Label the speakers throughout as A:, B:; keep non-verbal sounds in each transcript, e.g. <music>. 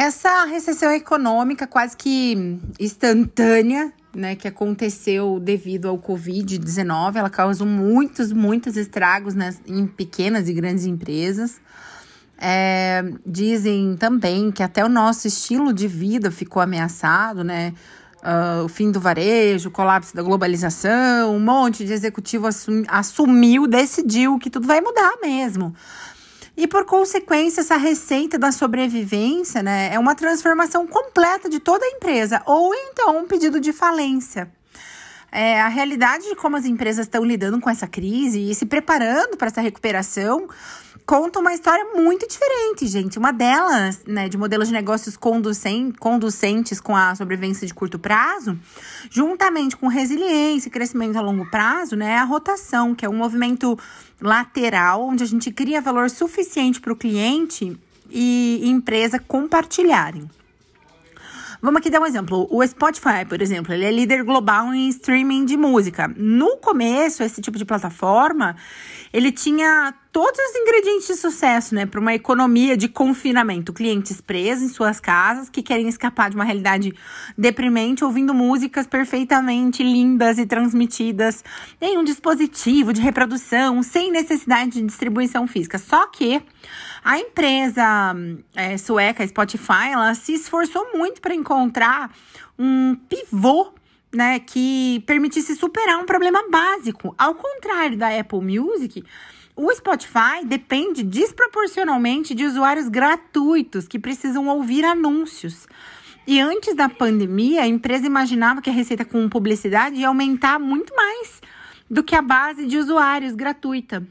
A: essa recessão econômica quase que instantânea, né, que aconteceu devido ao Covid-19, ela causou muitos, muitos estragos né, em pequenas e grandes empresas. É, dizem também que até o nosso estilo de vida ficou ameaçado, né? Uh, o fim do varejo, o colapso da globalização, um monte de executivo assum, assumiu, decidiu que tudo vai mudar mesmo. E por consequência, essa receita da sobrevivência né, é uma transformação completa de toda a empresa, ou então um pedido de falência. É, a realidade de como as empresas estão lidando com essa crise e se preparando para essa recuperação conta uma história muito diferente, gente. Uma delas, né, de modelos de negócios conducentes com a sobrevivência de curto prazo, juntamente com resiliência e crescimento a longo prazo, né, é a rotação, que é um movimento lateral, onde a gente cria valor suficiente para o cliente e empresa compartilharem. Vamos aqui dar um exemplo. O Spotify, por exemplo, ele é líder global em streaming de música. No começo, esse tipo de plataforma, ele tinha todos os ingredientes de sucesso, né, para uma economia de confinamento. Clientes presos em suas casas que querem escapar de uma realidade deprimente, ouvindo músicas perfeitamente lindas e transmitidas em um dispositivo de reprodução, sem necessidade de distribuição física. Só que a empresa é, sueca Spotify, ela se esforçou muito para encontrar um pivô né, que permitisse superar um problema básico. Ao contrário da Apple Music, o Spotify depende desproporcionalmente de usuários gratuitos que precisam ouvir anúncios. E antes da pandemia, a empresa imaginava que a receita com publicidade ia aumentar muito mais do que a base de usuários gratuita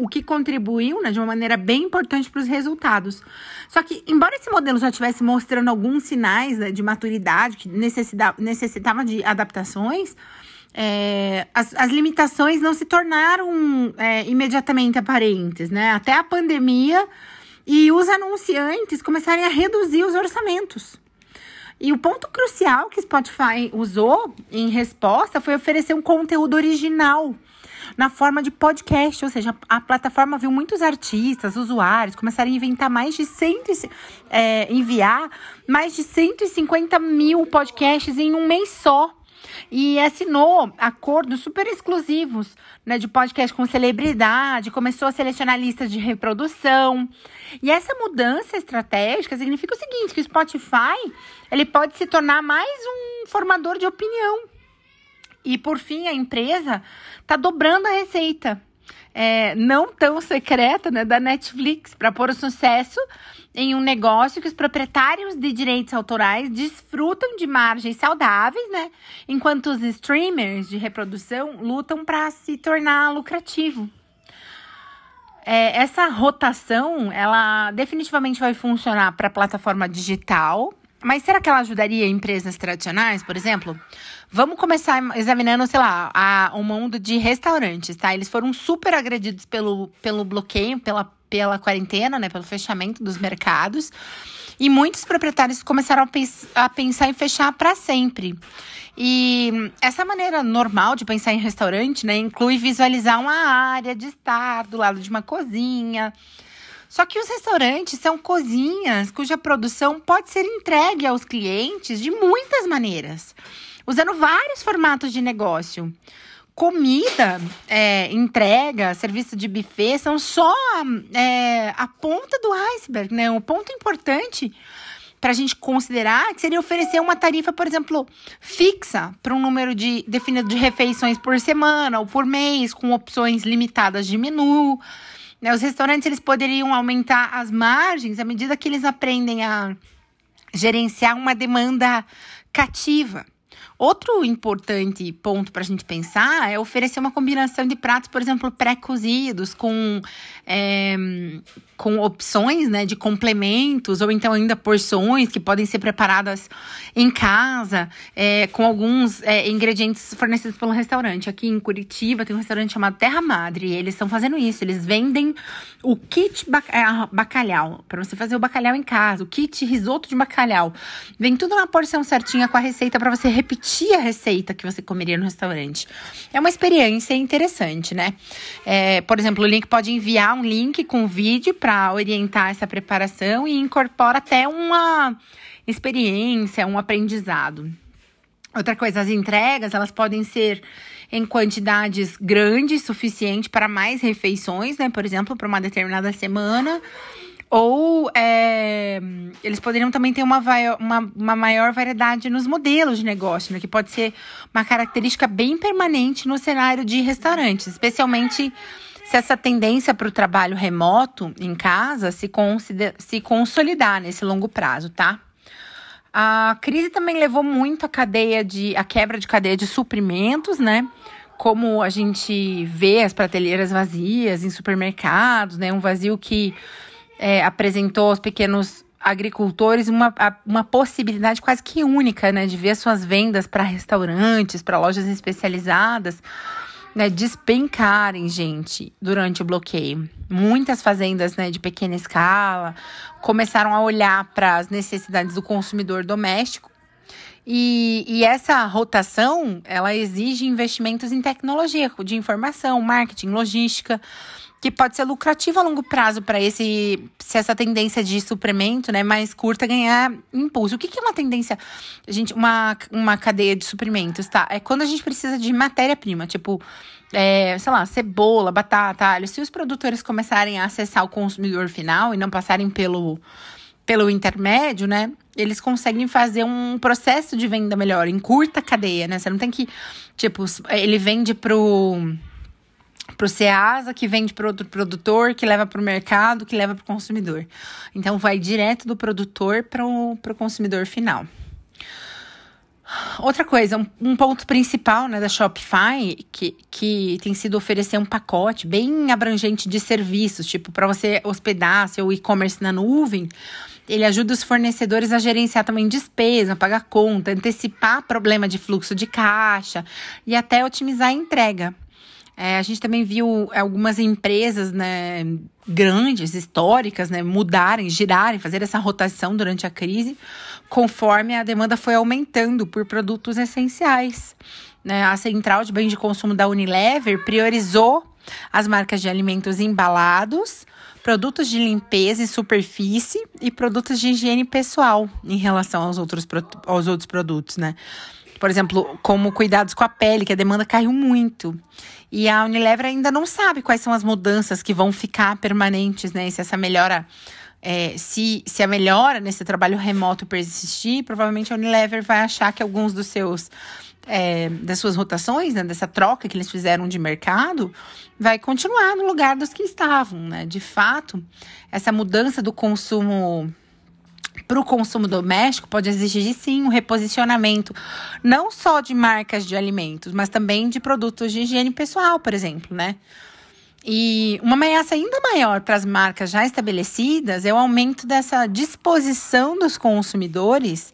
A: o que contribuiu né, de uma maneira bem importante para os resultados. Só que, embora esse modelo já estivesse mostrando alguns sinais né, de maturidade, que necessitava, necessitava de adaptações, é, as, as, limitações não se tornaram é, imediatamente aparentes, né? Até a pandemia e os anunciantes começarem a reduzir os orçamentos. E o ponto crucial que Spotify usou em resposta foi oferecer um conteúdo original na forma de podcast, ou seja, a plataforma viu muitos artistas, usuários começarem a inventar mais de 100, é, enviar mais de 150 mil podcasts em um mês só e assinou acordos super exclusivos né, de podcast com celebridade, começou a selecionar listas de reprodução. E essa mudança estratégica significa o seguinte, que o Spotify ele pode se tornar mais um formador de opinião e por fim, a empresa está dobrando a receita. É, não tão secreta né, da Netflix para pôr o sucesso em um negócio que os proprietários de direitos autorais desfrutam de margens saudáveis, né? Enquanto os streamers de reprodução lutam para se tornar lucrativo. É, essa rotação, ela definitivamente vai funcionar para a plataforma digital, mas será que ela ajudaria empresas tradicionais, por exemplo? Vamos começar examinando, sei lá, o mundo de restaurantes, tá? Eles foram super agredidos pelo, pelo bloqueio, pela, pela quarentena, né? Pelo fechamento dos mercados. E muitos proprietários começaram a, pens a pensar em fechar para sempre. E essa maneira normal de pensar em restaurante, né? Inclui visualizar uma área de estar do lado de uma cozinha só que os restaurantes são cozinhas cuja produção pode ser entregue aos clientes de muitas maneiras, usando vários formatos de negócio. Comida, é, entrega, serviço de buffet são só é, a ponta do iceberg, né? O ponto importante para a gente considerar que seria oferecer uma tarifa, por exemplo, fixa para um número de definido de refeições por semana ou por mês, com opções limitadas de menu. Né? Os restaurantes eles poderiam aumentar as margens à medida que eles aprendem a gerenciar uma demanda cativa. Outro importante ponto para a gente pensar é oferecer uma combinação de pratos, por exemplo, pré-cozidos, com, é, com opções né, de complementos, ou então ainda porções que podem ser preparadas em casa, é, com alguns é, ingredientes fornecidos pelo restaurante. Aqui em Curitiba tem um restaurante chamado Terra Madre, e eles estão fazendo isso, eles vendem o kit é, bacalhau, para você fazer o bacalhau em casa, o kit risoto de bacalhau. Vem tudo na porção certinha com a receita para você repetir repetir a receita que você comeria no restaurante. É uma experiência interessante, né? É, por exemplo, o link pode enviar um link com vídeo para orientar essa preparação e incorpora até uma experiência, um aprendizado. Outra coisa, as entregas, elas podem ser em quantidades grandes, suficiente para mais refeições, né? Por exemplo, para uma determinada semana. Ou é, eles poderiam também ter uma, uma, uma, maior variedade nos modelos de negócio, né? Que pode ser uma característica bem permanente no cenário de restaurantes, especialmente se essa tendência para o trabalho remoto em casa se, se consolidar nesse longo prazo, tá? A crise também levou muito a cadeia de a quebra de cadeia de suprimentos, né? Como a gente vê as prateleiras vazias em supermercados, né? Um vazio que é, apresentou aos pequenos agricultores uma, uma possibilidade quase que única, né? De ver suas vendas para restaurantes, para lojas especializadas né, despencarem, gente, durante o bloqueio. Muitas fazendas né, de pequena escala começaram a olhar para as necessidades do consumidor doméstico. E, e, essa rotação, ela exige investimentos em tecnologia, de informação, marketing, logística, que pode ser lucrativo a longo prazo para esse se essa tendência de suprimento, né, mais curta ganhar impulso. O que, que é uma tendência, gente, uma, uma cadeia de suprimentos, tá? É quando a gente precisa de matéria-prima, tipo, é, sei lá, cebola, batata, alho. Se os produtores começarem a acessar o consumidor final e não passarem pelo pelo intermédio, né? Eles conseguem fazer um processo de venda melhor, em curta cadeia, né? Você não tem que, tipo, ele vende pro para o Ceasa, que vende para outro produtor, que leva para o mercado, que leva para o consumidor. Então, vai direto do produtor para o consumidor final. Outra coisa, um, um, ponto principal né, da Shopify, que, que tem sido oferecer um pacote bem abrangente de serviços, tipo, para você hospedar seu e-commerce na nuvem, ele ajuda os fornecedores a gerenciar também despesa, pagar conta, antecipar problema de fluxo de caixa e até otimizar a entrega. É, a gente também viu algumas empresas né, grandes, históricas, né, mudarem, girarem, fazer essa rotação durante a crise, conforme a demanda foi aumentando por produtos essenciais. Né? A Central de Bens de Consumo da Unilever priorizou as marcas de alimentos embalados, produtos de limpeza e superfície e produtos de higiene pessoal em relação aos outros, aos outros produtos, né? Por exemplo, como cuidados com a pele, que a demanda caiu muito. E a Unilever ainda não sabe quais são as mudanças que vão ficar permanentes, né? Se essa melhora. É, se, se a melhora nesse trabalho remoto persistir, provavelmente a Unilever vai achar que alguns dos seus é, das suas rotações, né, dessa troca que eles fizeram de mercado, vai continuar no lugar dos que estavam, né? De fato, essa mudança do consumo para o consumo doméstico pode exigir sim um reposicionamento não só de marcas de alimentos, mas também de produtos de higiene pessoal, por exemplo, né? E uma ameaça ainda maior para as marcas já estabelecidas é o aumento dessa disposição dos consumidores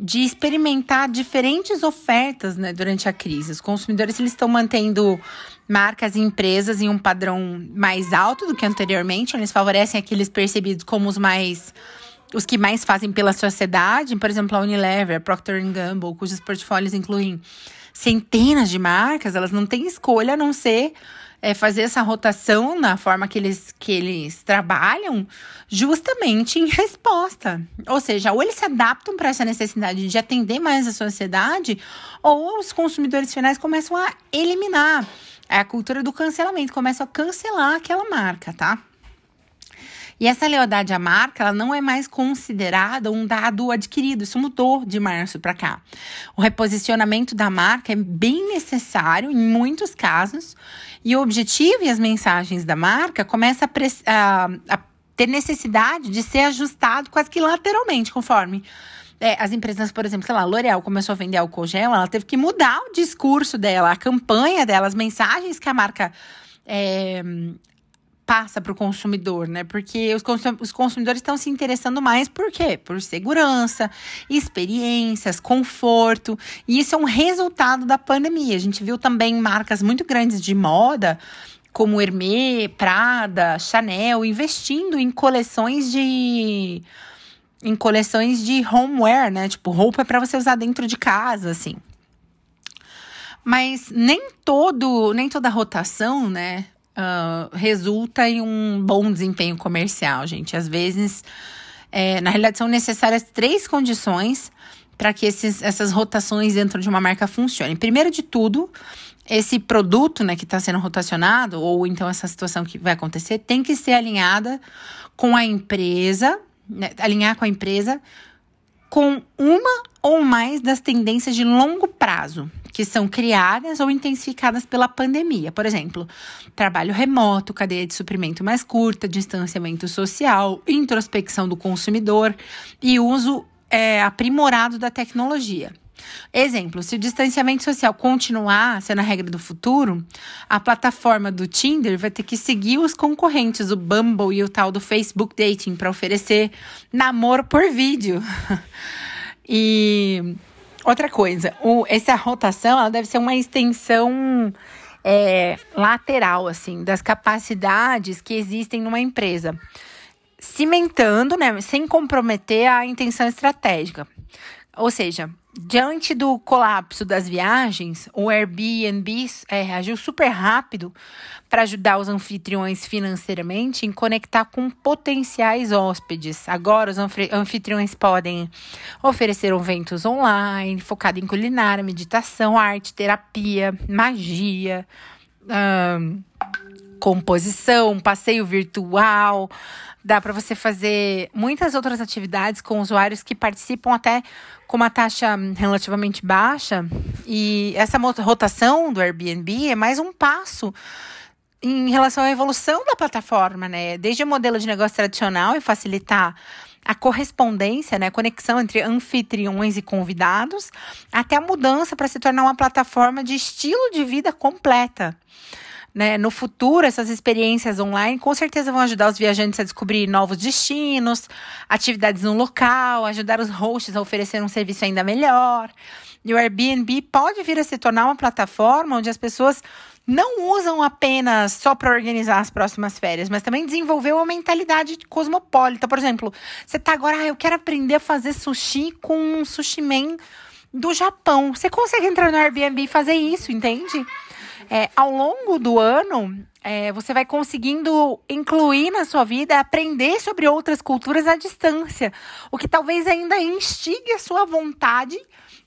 A: de experimentar diferentes ofertas né, durante a crise. Os consumidores eles estão mantendo marcas e empresas em um padrão mais alto do que anteriormente. Eles favorecem aqueles percebidos como os mais os que mais fazem pela sociedade, por exemplo, a Unilever, a Procter Gamble, cujos portfólios incluem centenas de marcas, elas não têm escolha a não ser é, fazer essa rotação na forma que eles, que eles trabalham, justamente em resposta. Ou seja, ou eles se adaptam para essa necessidade de atender mais a sociedade, ou os consumidores finais começam a eliminar. É a cultura do cancelamento, começam a cancelar aquela marca, tá? E essa lealdade à marca, ela não é mais considerada um dado adquirido. Isso mudou de março para cá. O reposicionamento da marca é bem necessário em muitos casos, e o objetivo e as mensagens da marca começam a, a, a ter necessidade de ser ajustado quase que lateralmente, conforme é, as empresas, por exemplo, sei lá, L'Oréal começou a vender álcool gel, ela teve que mudar o discurso dela, a campanha dela, as mensagens que a marca é, passa para o consumidor, né? Porque os, os consumidores estão se interessando mais por quê? Por segurança, experiências, conforto. E isso é um resultado da pandemia. A gente viu também marcas muito grandes de moda, como Hermès, Prada, Chanel, investindo em coleções de em coleções de homeware, né? Tipo, roupa para você usar dentro de casa, assim. Mas nem todo, nem toda rotação, né, uh, resulta em um bom desempenho comercial, gente. Às vezes, é, na realidade, são necessárias três condições para que esses, essas rotações dentro de uma marca funcionem. Primeiro de tudo, esse produto né, que está sendo rotacionado, ou então essa situação que vai acontecer, tem que ser alinhada com a empresa, né, alinhar com a empresa com uma ou mais das tendências de longo prazo que são criadas ou intensificadas pela pandemia. Por exemplo, trabalho remoto, cadeia de suprimento mais curta, distanciamento social, introspecção do consumidor e uso é, aprimorado da tecnologia. Exemplo, se o distanciamento social continuar sendo a regra do futuro, a plataforma do Tinder vai ter que seguir os concorrentes, o Bumble e o tal do Facebook Dating, para oferecer namoro por vídeo. <laughs> e outra coisa, o, essa rotação ela deve ser uma extensão é, lateral, assim, das capacidades que existem numa empresa cimentando, né, sem comprometer a intenção estratégica. Ou seja, diante do colapso das viagens, o Airbnb é, reagiu super rápido para ajudar os anfitriões financeiramente em conectar com potenciais hóspedes. Agora, os anfitriões podem oferecer eventos online, focado em culinária, meditação, arte, terapia, magia. Um, composição, passeio virtual, dá para você fazer muitas outras atividades com usuários que participam até com uma taxa relativamente baixa. E essa rotação do Airbnb é mais um passo em relação à evolução da plataforma, né? Desde o modelo de negócio tradicional e facilitar a correspondência, né, a conexão entre anfitriões e convidados, até a mudança para se tornar uma plataforma de estilo de vida completa né, no futuro, essas experiências online com certeza vão ajudar os viajantes a descobrir novos destinos, atividades no local, ajudar os hosts a oferecer um serviço ainda melhor. E o Airbnb pode vir a se tornar uma plataforma onde as pessoas não usam apenas só para organizar as próximas férias, mas também desenvolver uma mentalidade cosmopolita. Por exemplo, você tá agora, ah, eu quero aprender a fazer sushi com um sushi man do Japão. Você consegue entrar no Airbnb e fazer isso, entende? É, ao longo do ano, é, você vai conseguindo incluir na sua vida, aprender sobre outras culturas à distância, o que talvez ainda instigue a sua vontade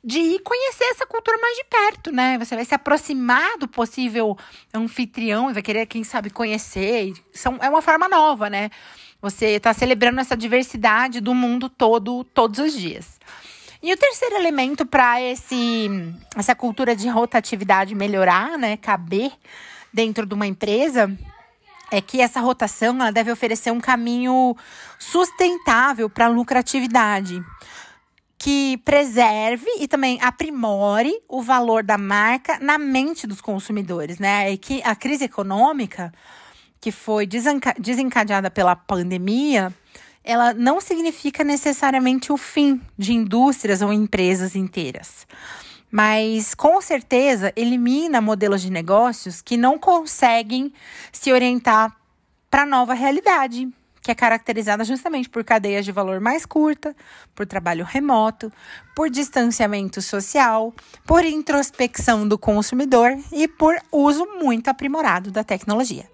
A: de ir conhecer essa cultura mais de perto, né? Você vai se aproximar do possível anfitrião e vai querer, quem sabe, conhecer. São, é uma forma nova, né? Você está celebrando essa diversidade do mundo todo, todos os dias. E o terceiro elemento para essa cultura de rotatividade melhorar, né, caber dentro de uma empresa, é que essa rotação ela deve oferecer um caminho sustentável para a lucratividade, que preserve e também aprimore o valor da marca na mente dos consumidores, né? E que a crise econômica que foi desencadeada pela pandemia ela não significa necessariamente o fim de indústrias ou empresas inteiras. Mas com certeza elimina modelos de negócios que não conseguem se orientar para a nova realidade, que é caracterizada justamente por cadeias de valor mais curta, por trabalho remoto, por distanciamento social, por introspecção do consumidor e por uso muito aprimorado da tecnologia.